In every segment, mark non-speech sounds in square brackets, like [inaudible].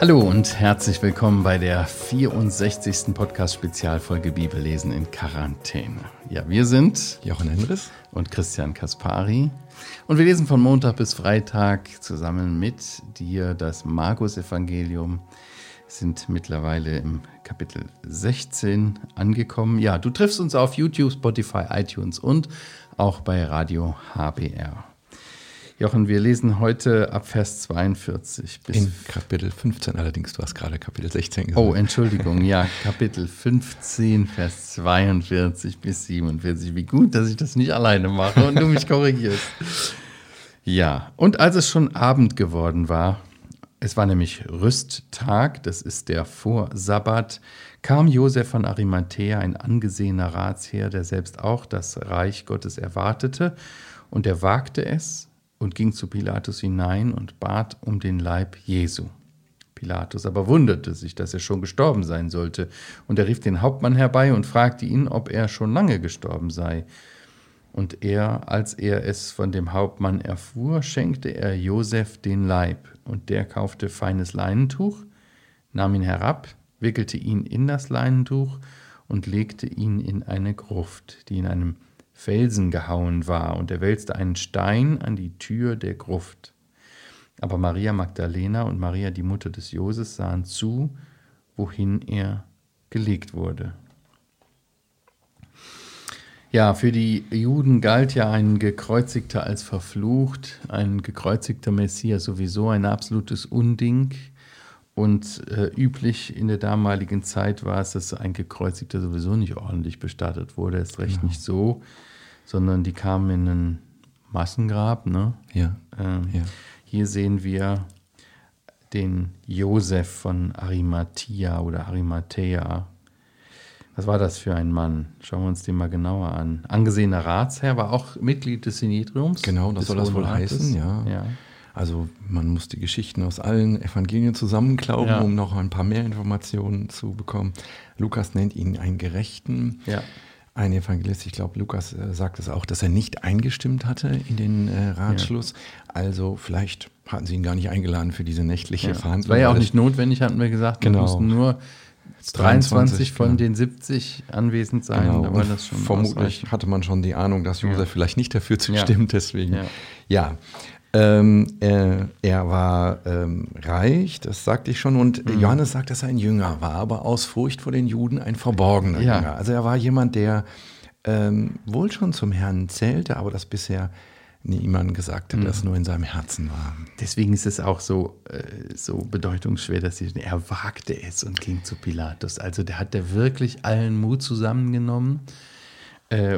Hallo und herzlich willkommen bei der 64. Podcast-Spezialfolge Bibellesen in Quarantäne. Ja, wir sind Jochen Hendris und Christian Kaspari und wir lesen von Montag bis Freitag zusammen mit dir das Markus-Evangelium, sind mittlerweile im Kapitel 16 angekommen. Ja, du triffst uns auf YouTube, Spotify, iTunes und auch bei Radio HBR. Jochen, wir lesen heute ab Vers 42 bis. In Kapitel 15 allerdings, du hast gerade Kapitel 16 gesagt. Oh, Entschuldigung, ja, Kapitel 15, Vers 42 bis 47. Wie gut, dass ich das nicht alleine mache und du mich korrigierst. Ja, und als es schon Abend geworden war, es war nämlich Rüsttag, das ist der Vorsabbat, kam Josef von Arimathea, ein angesehener Ratsherr, der selbst auch das Reich Gottes erwartete, und er wagte es, und ging zu Pilatus hinein und bat um den Leib Jesu. Pilatus aber wunderte sich, dass er schon gestorben sein sollte, und er rief den Hauptmann herbei und fragte ihn, ob er schon lange gestorben sei. Und er, als er es von dem Hauptmann erfuhr, schenkte er Josef den Leib, und der kaufte feines Leinentuch, nahm ihn herab, wickelte ihn in das Leinentuch und legte ihn in eine Gruft, die in einem Felsen gehauen war, und er wälzte einen Stein an die Tür der Gruft. Aber Maria Magdalena und Maria, die Mutter des Joses, sahen zu, wohin er gelegt wurde. Ja, für die Juden galt ja ein Gekreuzigter als verflucht, ein gekreuzigter Messias sowieso ein absolutes Unding. Und äh, üblich in der damaligen Zeit war es, dass ein Gekreuzigter sowieso nicht ordentlich bestattet wurde, erst recht genau. nicht so sondern die kamen in ein Massengrab. Ne? Ja. Ähm, ja. Hier sehen wir den Josef von Arimathea oder Arimathea. Was war das für ein Mann? Schauen wir uns den mal genauer an. Angesehener Ratsherr, war auch Mitglied des Sinedriums. Genau, das soll das wohl heißen, ja. ja. Also man muss die Geschichten aus allen Evangelien zusammenklauben, ja. um noch ein paar mehr Informationen zu bekommen. Lukas nennt ihn einen Gerechten. Ja ein Evangelist, ich glaube, Lukas äh, sagt es auch, dass er nicht eingestimmt hatte in den äh, Ratschluss. Ja. Also vielleicht hatten sie ihn gar nicht eingeladen für diese nächtliche ja. Verhandlung. Das war ja auch nicht notwendig, hatten wir gesagt. Genau. mussten nur 23, 23 von genau. den 70 anwesend sein. Genau. War das schon vermutlich hatte man schon die Ahnung, dass Josef ja. vielleicht nicht dafür zustimmt. Deswegen, ja. Ähm, äh, er war ähm, reich, das sagte ich schon, und mhm. Johannes sagt, dass er ein Jünger war, aber aus Furcht vor den Juden ein verborgener ja. Jünger. Also er war jemand, der ähm, wohl schon zum Herrn zählte, aber das bisher niemand gesagt hat, mhm. das nur in seinem Herzen war. Deswegen ist es auch so, äh, so bedeutungsschwer, dass ich, er wagte es und ging zu Pilatus. Also der hat der wirklich allen Mut zusammengenommen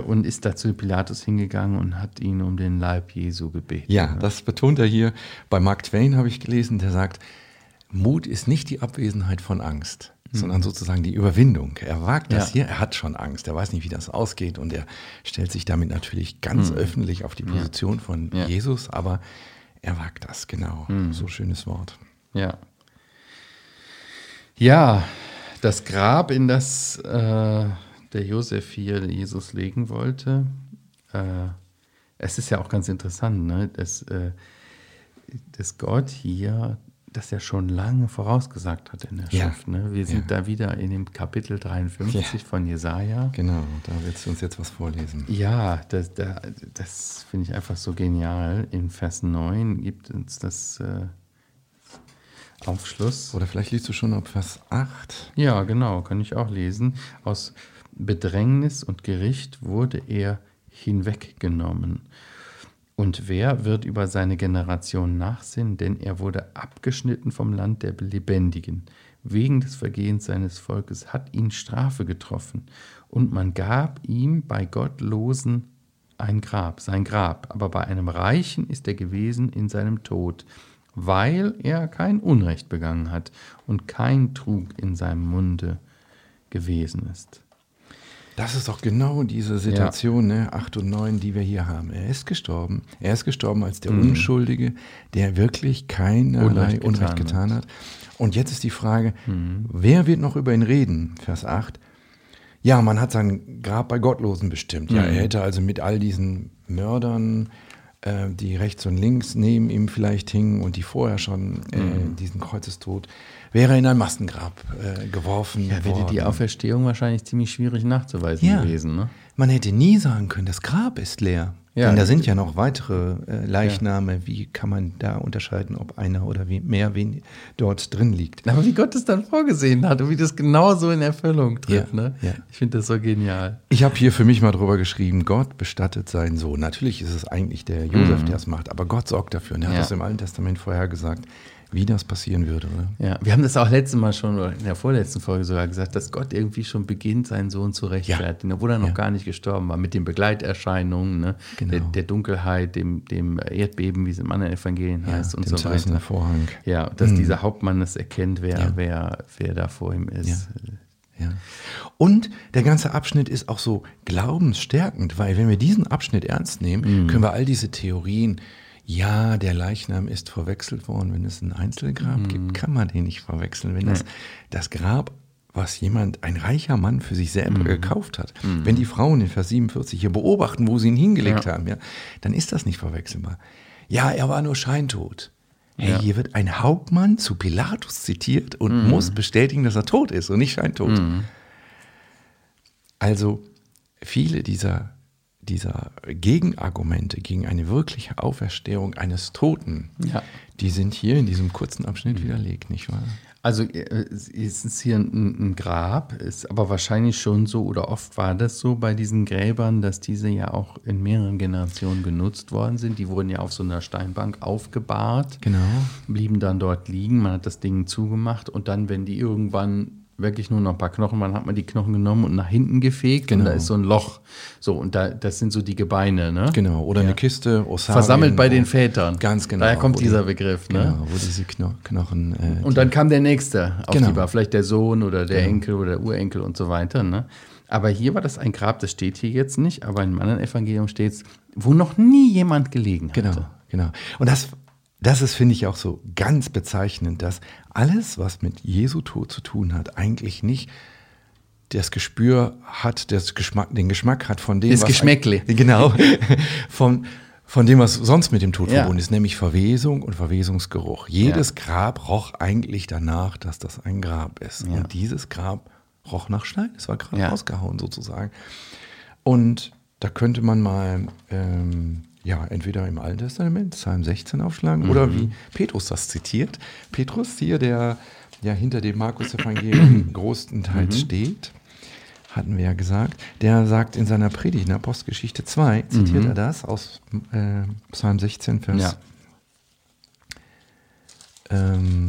und ist da zu Pilatus hingegangen und hat ihn um den Leib Jesu gebeten. Ja, das betont er hier. Bei Mark Twain habe ich gelesen, der sagt, Mut ist nicht die Abwesenheit von Angst, mhm. sondern sozusagen die Überwindung. Er wagt das ja. hier, er hat schon Angst, er weiß nicht, wie das ausgeht und er stellt sich damit natürlich ganz mhm. öffentlich auf die Position ja. von ja. Jesus, aber er wagt das, genau. Mhm. So schönes Wort. Ja. Ja, das Grab, in das äh, der Josef hier Jesus legen wollte. Äh, es ist ja auch ganz interessant, ne? dass, äh, dass Gott hier das ja schon lange vorausgesagt hat in der ja. Schrift. Ne? Wir sind ja. da wieder in dem Kapitel 53 ja. von Jesaja. Genau, da willst du uns jetzt was vorlesen. Ja, das, das, das finde ich einfach so genial. In Vers 9 gibt uns das äh, Aufschluss. Oder vielleicht liest du schon ab Vers 8. Ja, genau, kann ich auch lesen. Aus Bedrängnis und Gericht wurde er hinweggenommen. Und wer wird über seine Generation nachsinnen? Denn er wurde abgeschnitten vom Land der Lebendigen. Wegen des Vergehens seines Volkes hat ihn Strafe getroffen. Und man gab ihm bei Gottlosen ein Grab, sein Grab. Aber bei einem Reichen ist er gewesen in seinem Tod, weil er kein Unrecht begangen hat und kein Trug in seinem Munde gewesen ist. Das ist doch genau diese Situation, ja. ne, 8 und 9, die wir hier haben. Er ist gestorben. Er ist gestorben als der mhm. Unschuldige, der wirklich keinerlei Unrecht, Unrecht getan, getan hat. Und jetzt ist die Frage, mhm. wer wird noch über ihn reden? Vers 8. Ja, man hat sein Grab bei Gottlosen bestimmt. Ja, mhm. er hätte also mit all diesen Mördern äh, die rechts und links neben ihm vielleicht hingen und die vorher schon äh, mhm. diesen Kreuzestod, wäre in ein Massengrab äh, geworfen ja, wäre die Auferstehung wahrscheinlich ziemlich schwierig nachzuweisen ja. gewesen. Ne? Man hätte nie sagen können, das Grab ist leer. Ja, Denn da sind ja noch weitere äh, Leichname. Ja. Wie kann man da unterscheiden, ob einer oder wie, mehr wen dort drin liegt? Aber wie Gott es dann vorgesehen hat und wie das genau so in Erfüllung tritt. Ja, ne? Ich finde das so genial. Ich habe hier für mich mal drüber geschrieben, Gott bestattet seinen Sohn. Natürlich ist es eigentlich der Josef, mhm. der es macht, aber Gott sorgt dafür. Und er hat das im Alten Testament vorher gesagt wie das passieren würde. Oder? Ja, wir haben das auch letztes Mal schon, in der vorletzten Folge sogar gesagt, dass Gott irgendwie schon beginnt, seinen Sohn zu rechtfertigen, ja. obwohl er noch ja. gar nicht gestorben war, mit den Begleiterscheinungen, ne? genau. der, der, Dunkelheit, dem, dem Erdbeben, wie es im anderen Evangelien ja, heißt und so weiter. Vorhang. Ja, dass mhm. dieser Hauptmann es erkennt, wer, wer, wer da vor ihm ist. Ja. Und der ganze Abschnitt ist auch so glaubensstärkend, weil wenn wir diesen Abschnitt ernst nehmen, mhm. können wir all diese Theorien ja, der Leichnam ist verwechselt worden. Wenn es ein Einzelgrab mhm. gibt, kann man den nicht verwechseln. Wenn das, das Grab, was jemand, ein reicher Mann für sich selber mhm. gekauft hat, mhm. wenn die Frauen in Vers 47 hier beobachten, wo sie ihn hingelegt ja. haben, ja, dann ist das nicht verwechselbar. Ja, er war nur scheintot. Hey, ja. hier wird ein Hauptmann zu Pilatus zitiert und mhm. muss bestätigen, dass er tot ist und nicht scheintot. Mhm. Also viele dieser dieser Gegenargumente gegen eine wirkliche Auferstehung eines Toten, ja. die sind hier in diesem kurzen Abschnitt mhm. widerlegt, nicht wahr? Also äh, es ist hier ein, ein, Grab, ist aber wahrscheinlich schon so oder oft war das so bei diesen Gräbern, dass diese ja auch in mehreren Generationen genutzt worden sind. Die wurden ja auf so einer Steinbank aufgebahrt, genau. blieben dann dort liegen, man hat das Ding zugemacht und dann, wenn die irgendwann wirklich nur noch ein paar Knochen waren, hat man die Knochen genommen und nach hinten gefegt genau. und da genau. ist so ein Loch. So, und da, das sind so die Gebeine, ne? Genau, oder ja. eine Kiste, Osarien, Versammelt bei den Vätern. Ganz genau. Daher kommt dieser die, Begriff, ne? Genau, wo diese Kno Knochen. Äh, und dann kam der nächste auf genau. die Bar, vielleicht der Sohn oder der genau. Enkel oder der Urenkel und so weiter, ne? Aber hier war das ein Grab, das steht hier jetzt nicht, aber in einem anderen Evangelium steht es, wo noch nie jemand gelegen hatte. Genau, genau. Und das das ist, finde ich, auch so ganz bezeichnend, dass alles, was mit Jesu Tod zu tun hat, eigentlich nicht das Gespür hat, das Geschmack, den Geschmack hat von dem, das was Geschmäckle. Genau, [laughs] von, von dem, was sonst mit dem Tod ja. verbunden ist, nämlich Verwesung und Verwesungsgeruch. Jedes ja. Grab roch eigentlich danach, dass das ein Grab ist. Ja. Und dieses Grab roch nach Stein. Es war gerade ausgehauen sozusagen. Und da könnte man mal ähm, ja, entweder im Alten Testament, Psalm 16 aufschlagen, mhm. oder wie Petrus das zitiert. Petrus hier, der ja hinter dem Markus-Evangelium großenteils mhm. steht, hatten wir ja gesagt, der sagt in seiner Predigt in Apostelgeschichte 2, zitiert mhm. er das aus äh, Psalm 16, Vers ja. ähm,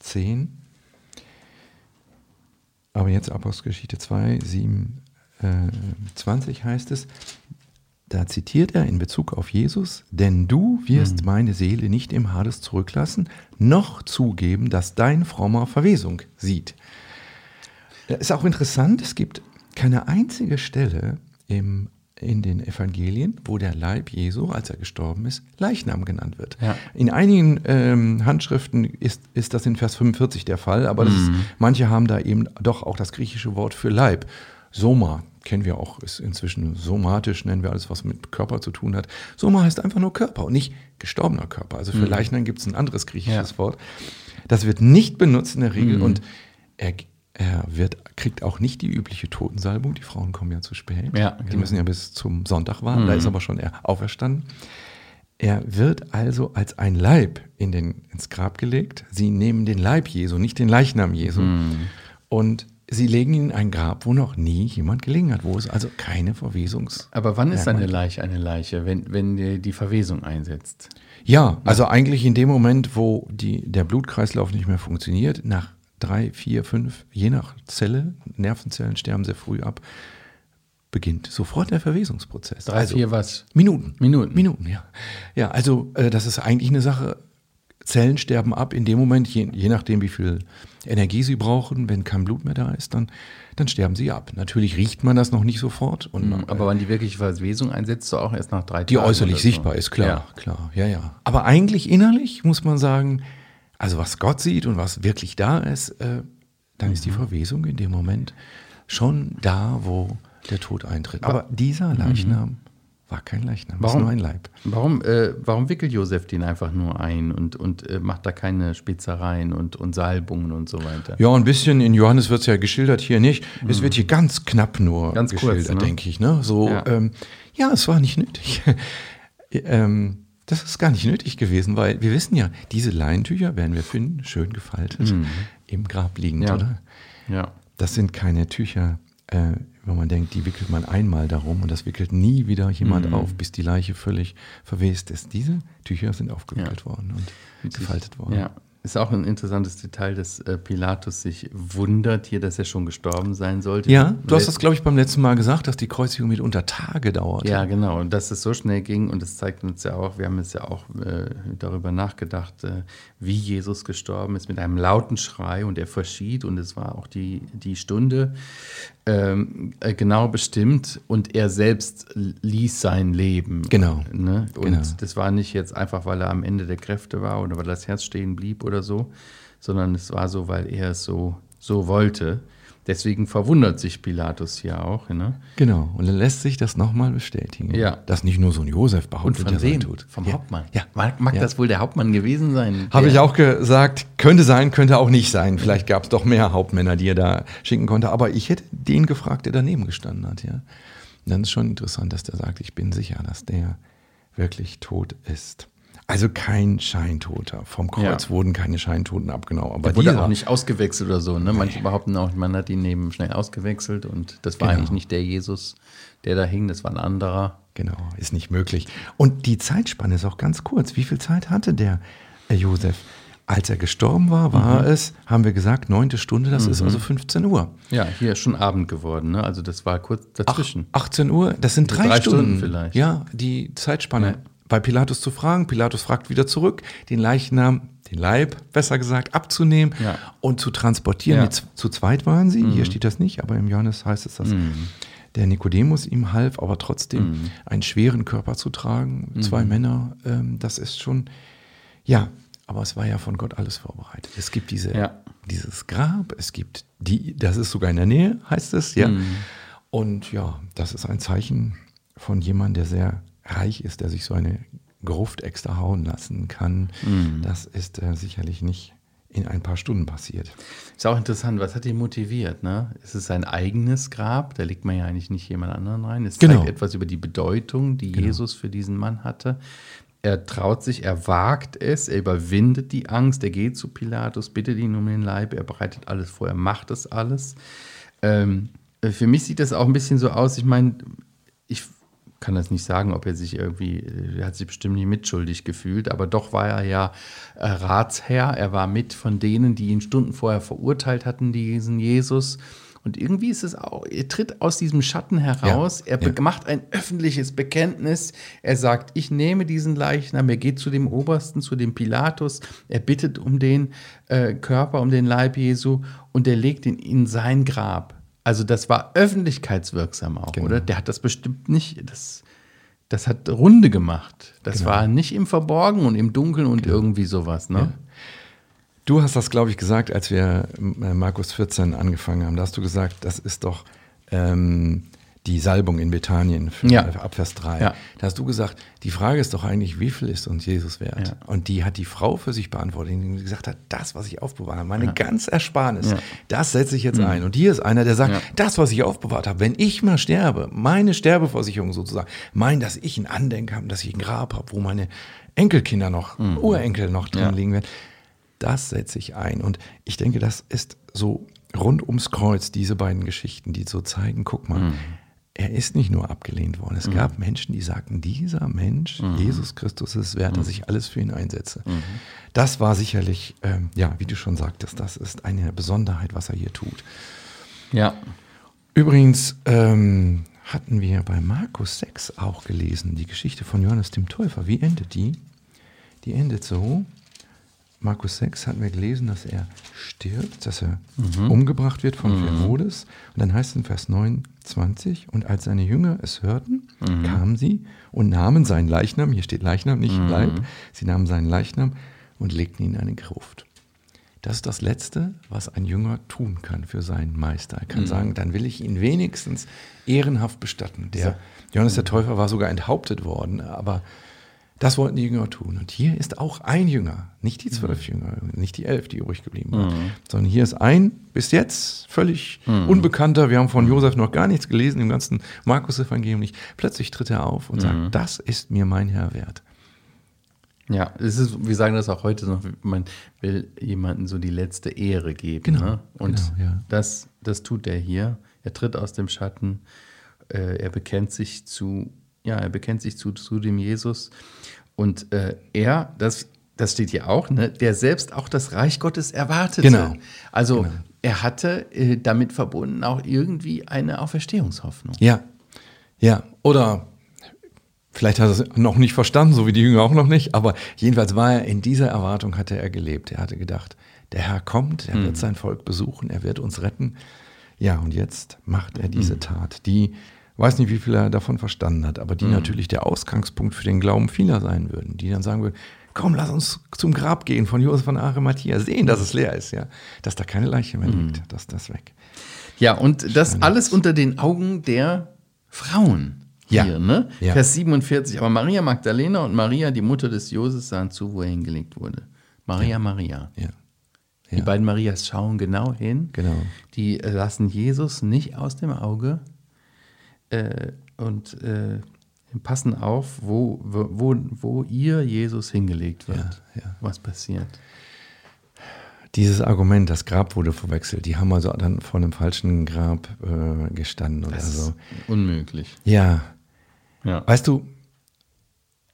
10. Aber jetzt Apostelgeschichte 2, 7, äh, 20 heißt es, da zitiert er in Bezug auf Jesus, denn du wirst mhm. meine Seele nicht im Hades zurücklassen, noch zugeben, dass dein frommer Verwesung sieht. Das ist auch interessant, es gibt keine einzige Stelle im, in den Evangelien, wo der Leib Jesu, als er gestorben ist, Leichnam genannt wird. Ja. In einigen ähm, Handschriften ist, ist das in Vers 45 der Fall, aber mhm. ist, manche haben da eben doch auch das griechische Wort für Leib. Soma kennen wir auch, ist inzwischen somatisch, nennen wir alles, was mit Körper zu tun hat. Soma heißt einfach nur Körper und nicht gestorbener Körper. Also für mhm. Leichnam gibt es ein anderes griechisches ja. Wort. Das wird nicht benutzt in der Regel mhm. und er, er wird, kriegt auch nicht die übliche Totensalbung. Die Frauen kommen ja zu spät. Ja, genau. Die müssen ja bis zum Sonntag warten. Mhm. Da ist aber schon er auferstanden. Er wird also als ein Leib in den, ins Grab gelegt. Sie nehmen den Leib Jesu, nicht den Leichnam Jesu. Mhm. Und Sie legen ihn in ein Grab, wo noch nie jemand gelegen hat, wo es also keine Verwesungs. Aber wann ist eine Leiche eine Leiche, wenn, wenn die Verwesung einsetzt? Ja, also eigentlich in dem Moment, wo die, der Blutkreislauf nicht mehr funktioniert, nach drei, vier, fünf, je nach Zelle, Nervenzellen sterben sehr früh ab, beginnt sofort der Verwesungsprozess. Drei, also, vier was? Minuten. Minuten. Minuten, ja. Ja, also äh, das ist eigentlich eine Sache, Zellen sterben ab in dem Moment, je, je nachdem, wie viel Energie sie brauchen, wenn kein Blut mehr da ist, dann, dann sterben sie ab. Natürlich riecht man das noch nicht sofort. Und, mhm, aber wann die wirkliche Verwesung einsetzt, so auch erst nach drei die Tagen. Die äußerlich so. sichtbar ist, klar, ja. klar, ja, ja. Aber eigentlich innerlich muss man sagen, also was Gott sieht und was wirklich da ist, äh, dann mhm. ist die mhm. Verwesung in dem Moment schon da, wo der Tod eintritt. Aber, aber dieser Leichnam mhm. War kein Leichnam, warum, ist nur ein Leib. Warum, äh, warum wickelt Josef den einfach nur ein und, und äh, macht da keine Spitzereien und, und Salbungen und so weiter? Ja, ein bisschen in Johannes wird es ja geschildert, hier nicht. Mhm. Es wird hier ganz knapp nur ganz geschildert, ne? denke ich. Ne? So, ja. Ähm, ja, es war nicht nötig. [laughs] ähm, das ist gar nicht nötig gewesen, weil wir wissen ja, diese Leintücher werden wir finden, schön gefaltet, mhm. im Grab liegend, ja. oder? Ja. Das sind keine Tücher, äh, wo man denkt, die wickelt man einmal darum und das wickelt nie wieder jemand mhm. auf, bis die Leiche völlig verwest ist. Diese Tücher sind aufgewickelt ja. worden und gefaltet worden. Ja, ist auch ein interessantes Detail, dass äh, Pilatus sich wundert hier, dass er schon gestorben sein sollte. Ja, du hast das, glaube ich, beim letzten Mal gesagt, dass die Kreuzigung mitunter Tage dauert. Ja, genau. Und dass es so schnell ging und das zeigt uns ja auch, wir haben jetzt ja auch äh, darüber nachgedacht, äh, wie Jesus gestorben ist, mit einem lauten Schrei und er verschied und es war auch die, die Stunde ähm, äh, genau bestimmt und er selbst ließ sein Leben. Genau. Ne? Und genau. das war nicht jetzt einfach, weil er am Ende der Kräfte war oder weil das Herz stehen blieb oder so, sondern es war so, weil er es so, so wollte. Deswegen verwundert sich Pilatus hier auch. Ne? Genau, und er lässt sich das nochmal bestätigen. Ja. Dass nicht nur so ein Josef behauptet, und von wem? tut. Vom ja. Hauptmann. Ja. Mag, mag ja. das wohl der Hauptmann gewesen sein? Habe ich auch gesagt, könnte sein, könnte auch nicht sein. Vielleicht gab es doch mehr Hauptmänner, die er da schicken konnte. Aber ich hätte den gefragt, der daneben gestanden hat. Ja. Und dann ist schon interessant, dass der sagt, ich bin sicher, dass der wirklich tot ist. Also kein Scheintoter. Vom Kreuz ja. wurden keine Scheintoten abgenommen. Aber der wurde dieser, auch nicht ausgewechselt oder so. Ne? Manche behaupten auch, man hat ihn neben schnell ausgewechselt und das war genau. eigentlich nicht der Jesus, der da hing, das war ein anderer. Genau, ist nicht möglich. Und die Zeitspanne ist auch ganz kurz. Wie viel Zeit hatte der äh, Josef? Als er gestorben war, war mhm. es, haben wir gesagt, neunte Stunde, das mhm. ist also 15 Uhr. Ja, hier ist schon Abend geworden, ne? Also das war kurz dazwischen. Ach, 18 Uhr, das sind drei, drei Stunden. Stunden. vielleicht. Ja, die Zeitspanne. Ja bei Pilatus zu fragen. Pilatus fragt wieder zurück, den Leichnam, den Leib, besser gesagt, abzunehmen ja. und zu transportieren. Ja. Zu zweit waren sie, Mhm. hier steht das nicht, aber im Johannes heißt es, dass Mhm. der Nikodemus ihm half, aber trotzdem Mhm. einen schweren Körper zu tragen. Zwei Mhm. Männer, ähm, das ist schon, ja, aber es war ja von Gott alles vorbereitet. Es gibt diese, Ja. dieses Grab, es gibt die, das ist sogar in der Nähe, heißt es, ja. Mhm. Und ja, das ist ein Zeichen von jemandem, der sehr reich ist, der sich so eine Gruft extra hauen lassen kann. Mhm. Das ist äh, sicherlich nicht in ein paar Stunden passiert. Ist auch interessant, was hat ihn motiviert? Ne? Ist es sein eigenes Grab? Da legt man ja eigentlich nicht jemand anderen rein. Es Genau. zeigt etwas über die Bedeutung, die Genau. Jesus für diesen Mann hatte. Er traut sich, er wagt es, er überwindet die Angst, er geht zu Pilatus, bittet ihn um den Leib, er bereitet alles vor, er macht das alles. Ähm, für mich sieht das auch ein bisschen so aus, ich meine, kann das nicht sagen, ob er sich irgendwie, er hat sich bestimmt nicht mitschuldig gefühlt, aber doch war er ja äh, Ratsherr, er war mit von denen, die ihn Stunden vorher verurteilt hatten, diesen Jesus. Und irgendwie ist es auch, er tritt aus diesem Schatten heraus, Ja, er ja. macht ein öffentliches Bekenntnis, er sagt, ich nehme diesen Leichnam, er geht zu dem Obersten, zu dem Pilatus, er bittet um den äh, Körper, um den Leib Jesu und er legt ihn in sein Grab. Also das war öffentlichkeitswirksam auch, Genau. oder? Der hat das bestimmt nicht, das, das hat Runde gemacht. Das Genau. war nicht im Verborgen und im Dunkeln und irgendwie sowas, ne? Ja. Du hast das, glaube ich, gesagt, als wir äh, Markus 14 angefangen haben. Da hast du gesagt, das ist doch ähm, die Salbung in Bethanien für, Ja. ab Vers 3. Ja. Da hast du gesagt, die Frage ist doch eigentlich, wie viel ist uns Jesus wert? Ja. Und die hat die Frau für sich beantwortet, die gesagt hat, das, was ich aufbewahrt habe, meine ganz Ersparnis, Ja. Mhm. das setze ich jetzt ein. Und hier ist einer, der sagt, Ja. das, was ich aufbewahrt habe, wenn ich mal sterbe, meine Sterbeversicherung sozusagen, mein, dass ich ein Andenken habe, dass ich ein Grab habe, wo meine Enkelkinder noch, Urenkel noch drin Mhm. Ja. liegen werden, das setze ich ein. Und ich denke, das ist so rund ums Kreuz, diese beiden Geschichten, die so zeigen, guck mal, er ist nicht nur abgelehnt worden. Es gab Menschen, die sagten, dieser Mensch, Jesus Christus, ist wert, dass ich alles für ihn einsetze. Das war sicherlich, ähm, ja, wie du schon sagtest, das ist eine Besonderheit, was er hier tut. Ja. Übrigens ähm, hatten wir bei Markus 6 auch gelesen, die Geschichte von Johannes dem Täufer. Wie endet die? Die endet so. Markus 6 hatten wir gelesen, dass er stirbt, dass er umgebracht wird von Herodes. Und dann heißt es in Vers 29, und als seine Jünger es hörten, kamen sie und nahmen seinen Leichnam, hier steht Leichnam, nicht Leib, sie nahmen seinen Leichnam und legten ihn in eine Gruft. das ist das Letzte, was ein Jünger tun kann für seinen Meister. Er kann mhm. sagen, dann will ich ihn wenigstens ehrenhaft bestatten. Der Johannes der Täufer war sogar enthauptet worden, aber das wollten die Jünger tun. Und hier ist auch ein Jünger, nicht die zwölf mhm. Jünger, nicht die elf, die übrig geblieben waren, mhm. sondern hier ist ein bis jetzt völlig mhm. unbekannter. Wir haben von Josef noch gar nichts gelesen, im ganzen Markus-Evangelium nicht. Plötzlich tritt er auf und sagt: mhm. Das ist mir mein Herr wert. Ja, es ist, wir sagen das auch heute noch, man will jemandem so die letzte Ehre geben. Genau. Ne? Und genau, ja. das, das tut er hier. Er tritt aus dem Schatten, äh, er bekennt sich zu, ja, er bekennt sich zu, zu dem Jesus. Und äh, er, das, das steht hier auch, ne, der selbst auch das Reich Gottes erwartete. Genau. Also genau. er hatte äh, damit verbunden auch irgendwie eine Auferstehungshoffnung. Ja, ja. Oder Vielleicht hat er es noch nicht verstanden, so wie die Jünger auch noch nicht, aber jedenfalls war er in dieser Erwartung, hatte er gelebt. Er hatte gedacht, der Herr kommt, er mhm. wird sein Volk besuchen, er wird uns retten. Ja, und jetzt macht er diese mhm. Tat, die, weiß nicht, wie viel er davon verstanden hat, aber die mhm. natürlich der Ausgangspunkt für den Glauben vieler sein würden, die dann sagen würden, komm, lass uns zum Grab gehen von Josef von Arimathea, sehen, dass es leer ist, ja, dass da keine Leiche mehr liegt, mhm. dass das weg. Ja, und das alles unter den Augen der Frauen ja. hier, ne? Ja. Vers 47. Aber Maria Magdalena und Maria, die Mutter des Joses, sahen zu, wo er hingelegt wurde. Maria, ja. Maria. Ja. Die beiden Marias schauen genau hin. Genau. Die lassen Jesus nicht aus dem Auge äh, und äh, passen auf, wo, wo, wo ihr Jesus hingelegt wird. Was passiert. Dieses Argument, das Grab wurde verwechselt, die haben also dann vor einem falschen Grab äh, gestanden das oder so. Unmöglich. Ja, ja. Weißt du,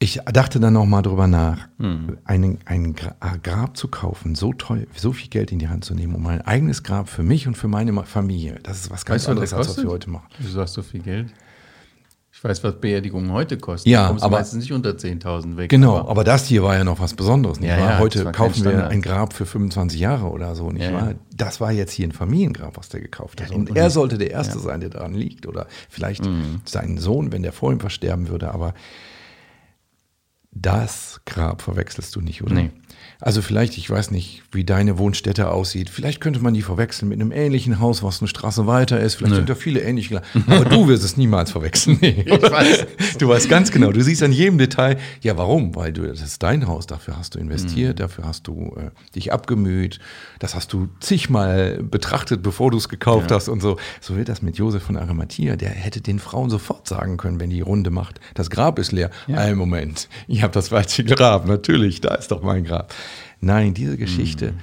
ich dachte dann noch mal drüber nach, mhm. einen, ein Grab zu kaufen, so teuer, so viel Geld in die Hand zu nehmen, um ein eigenes Grab für mich und für meine Familie. Das ist was ganz weißt anderes, als was wir heute machen. Wieso hast du so viel Geld? Ich weiß, was Beerdigungen heute kosten. Ja, da aber meistens nicht unter 10.000 weg. Genau, aber, aber, das hier war ja noch was Besonderes. Nicht ja, wahr? Ja, heute kaufen wir ein Grab für 25 Jahre oder so, nicht wahr? Das war jetzt hier ein Familiengrab, was der gekauft hat. und, er sollte der Erste sein, der daran liegt. Oder vielleicht mhm. sein Sohn, wenn der vor ihm versterben würde. Aber das Grab verwechselst du nicht, oder? Nee. Also vielleicht, ich weiß nicht, wie deine Wohnstätte aussieht. Vielleicht könnte man die verwechseln mit einem ähnlichen Haus, was eine Straße weiter ist. Vielleicht Nö. sind da viele ähnliche. Aber du wirst es niemals verwechseln. [laughs] Nee, ich weiß. Du weißt ganz genau. Du siehst an jedem Detail, ja, warum? Weil du, das ist dein Haus. Dafür hast du investiert, mhm. dafür hast du äh, dich abgemüht. Das hast du zigmal betrachtet, bevor du es gekauft ja. hast und so. So wird das mit Josef von Arimathea. Der hätte den Frauen sofort sagen können, wenn die Runde macht, das Grab ist leer. Ja. Ein Moment, ich habe das falsche Grab. Natürlich, da ist doch mein Grab. Nein, diese Geschichte mhm.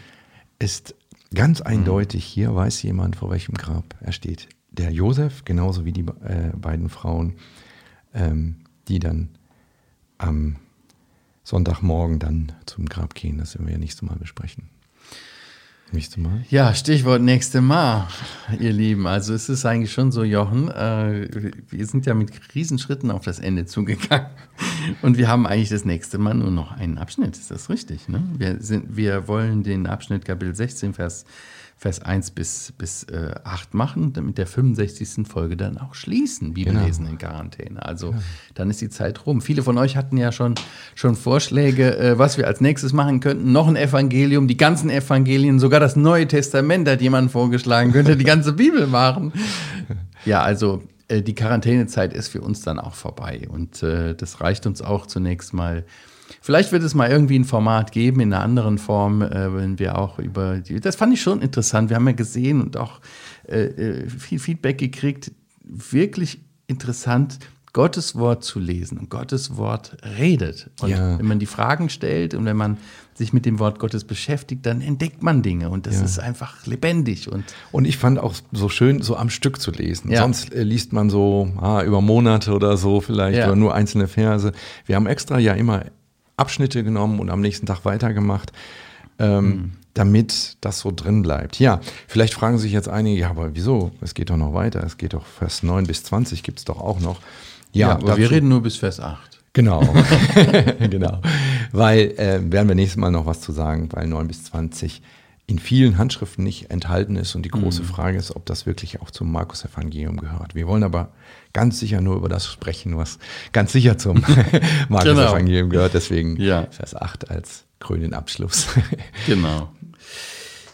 ist ganz mhm. eindeutig. Hier weiß jemand, vor welchem Grab er steht. Der Josef, genauso wie die äh, beiden Frauen, ähm, die dann am Sonntagmorgen dann zum Grab gehen. Das werden wir ja nächstes Mal besprechen. Nächste Mal? Ja, Stichwort nächste Mal, ihr Lieben. Also es ist eigentlich schon so, Jochen, äh, wir sind ja mit Riesenschritten auf das Ende zugegangen. Und wir haben eigentlich das nächste Mal nur noch einen Abschnitt. Ist das richtig? Ne? Wir, sind, wir wollen den Abschnitt Kapitel 16, Vers Vers 1 bis, bis äh, 8 machen, mit der 65. Folge dann auch schließen, Bibellesen genau. in Quarantäne. Also genau. dann ist die Zeit rum. Viele von euch hatten ja schon, schon Vorschläge, äh, was wir als nächstes machen könnten. Noch ein Evangelium, die ganzen Evangelien, sogar das Neue Testament hat jemand vorgeschlagen, könnte die ganze Bibel machen. Ja, also äh, die Quarantänezeit ist für uns dann auch vorbei. Und äh, das reicht uns auch zunächst mal Vielleicht wird es mal irgendwie ein Format geben in einer anderen Form, äh, wenn wir auch über die. Das fand ich schon interessant. Wir haben ja gesehen und auch äh, äh, viel Feedback gekriegt. Wirklich interessant, Gottes Wort zu lesen. Und Gottes Wort redet. Und ja. wenn man die Fragen stellt und wenn man sich mit dem Wort Gottes beschäftigt, dann entdeckt man Dinge und das ja. ist einfach lebendig. Und, und ich fand auch so schön, so am Stück zu lesen. Ja. Sonst äh, liest man so ah, über Monate oder so vielleicht oder nur einzelne Verse. Wir haben extra ja immer Abschnitte genommen und am nächsten Tag weitergemacht, ähm, mhm. damit das so drin bleibt. Ja, vielleicht fragen sich jetzt einige, ja, aber wieso? Es geht doch noch weiter. Es geht doch Vers 9 bis 20 gibt es doch auch noch. Ja, ja aber dazu, wir reden nur bis Vers 8. Genau, [laughs] [laughs] genau. Weil, äh, werden wir nächstes Mal noch was zu sagen, weil 9 bis 20 in vielen Handschriften nicht enthalten ist. Und die große mhm. Frage ist, ob das wirklich auch zum Markus-Evangelium gehört. Wir wollen aber ganz sicher nur über das sprechen, was ganz sicher zum [laughs] Markus-Evangelium genau. gehört. Deswegen ja. Vers 8 als grünen Abschluss. genau.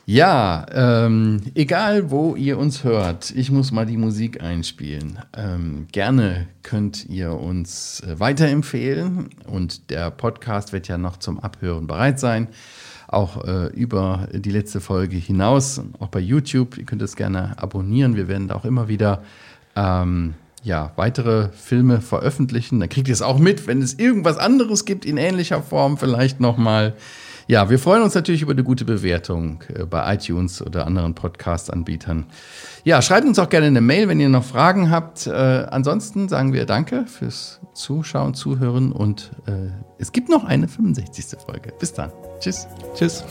Ja, ähm, egal wo ihr uns hört, ich muss mal die Musik einspielen. Ähm, gerne könnt ihr uns äh, weiterempfehlen und der Podcast wird ja noch zum Abhören bereit sein. Auch äh, über die letzte Folge hinaus, auch bei YouTube. Ihr könnt es gerne abonnieren. Wir werden auch immer wieder ähm, ja, weitere Filme veröffentlichen. Dann kriegt ihr es auch mit, wenn es irgendwas anderes gibt in ähnlicher Form, vielleicht nochmal. Ja, wir freuen uns natürlich über eine gute Bewertung äh, bei iTunes oder anderen Podcast-Anbietern. Ja, schreibt uns auch gerne eine Mail, wenn ihr noch Fragen habt. Äh, ansonsten sagen wir Danke fürs Zuschauen, Zuhören und äh, es gibt noch eine 65. Folge. Bis dann. Tschüss. Tschüss.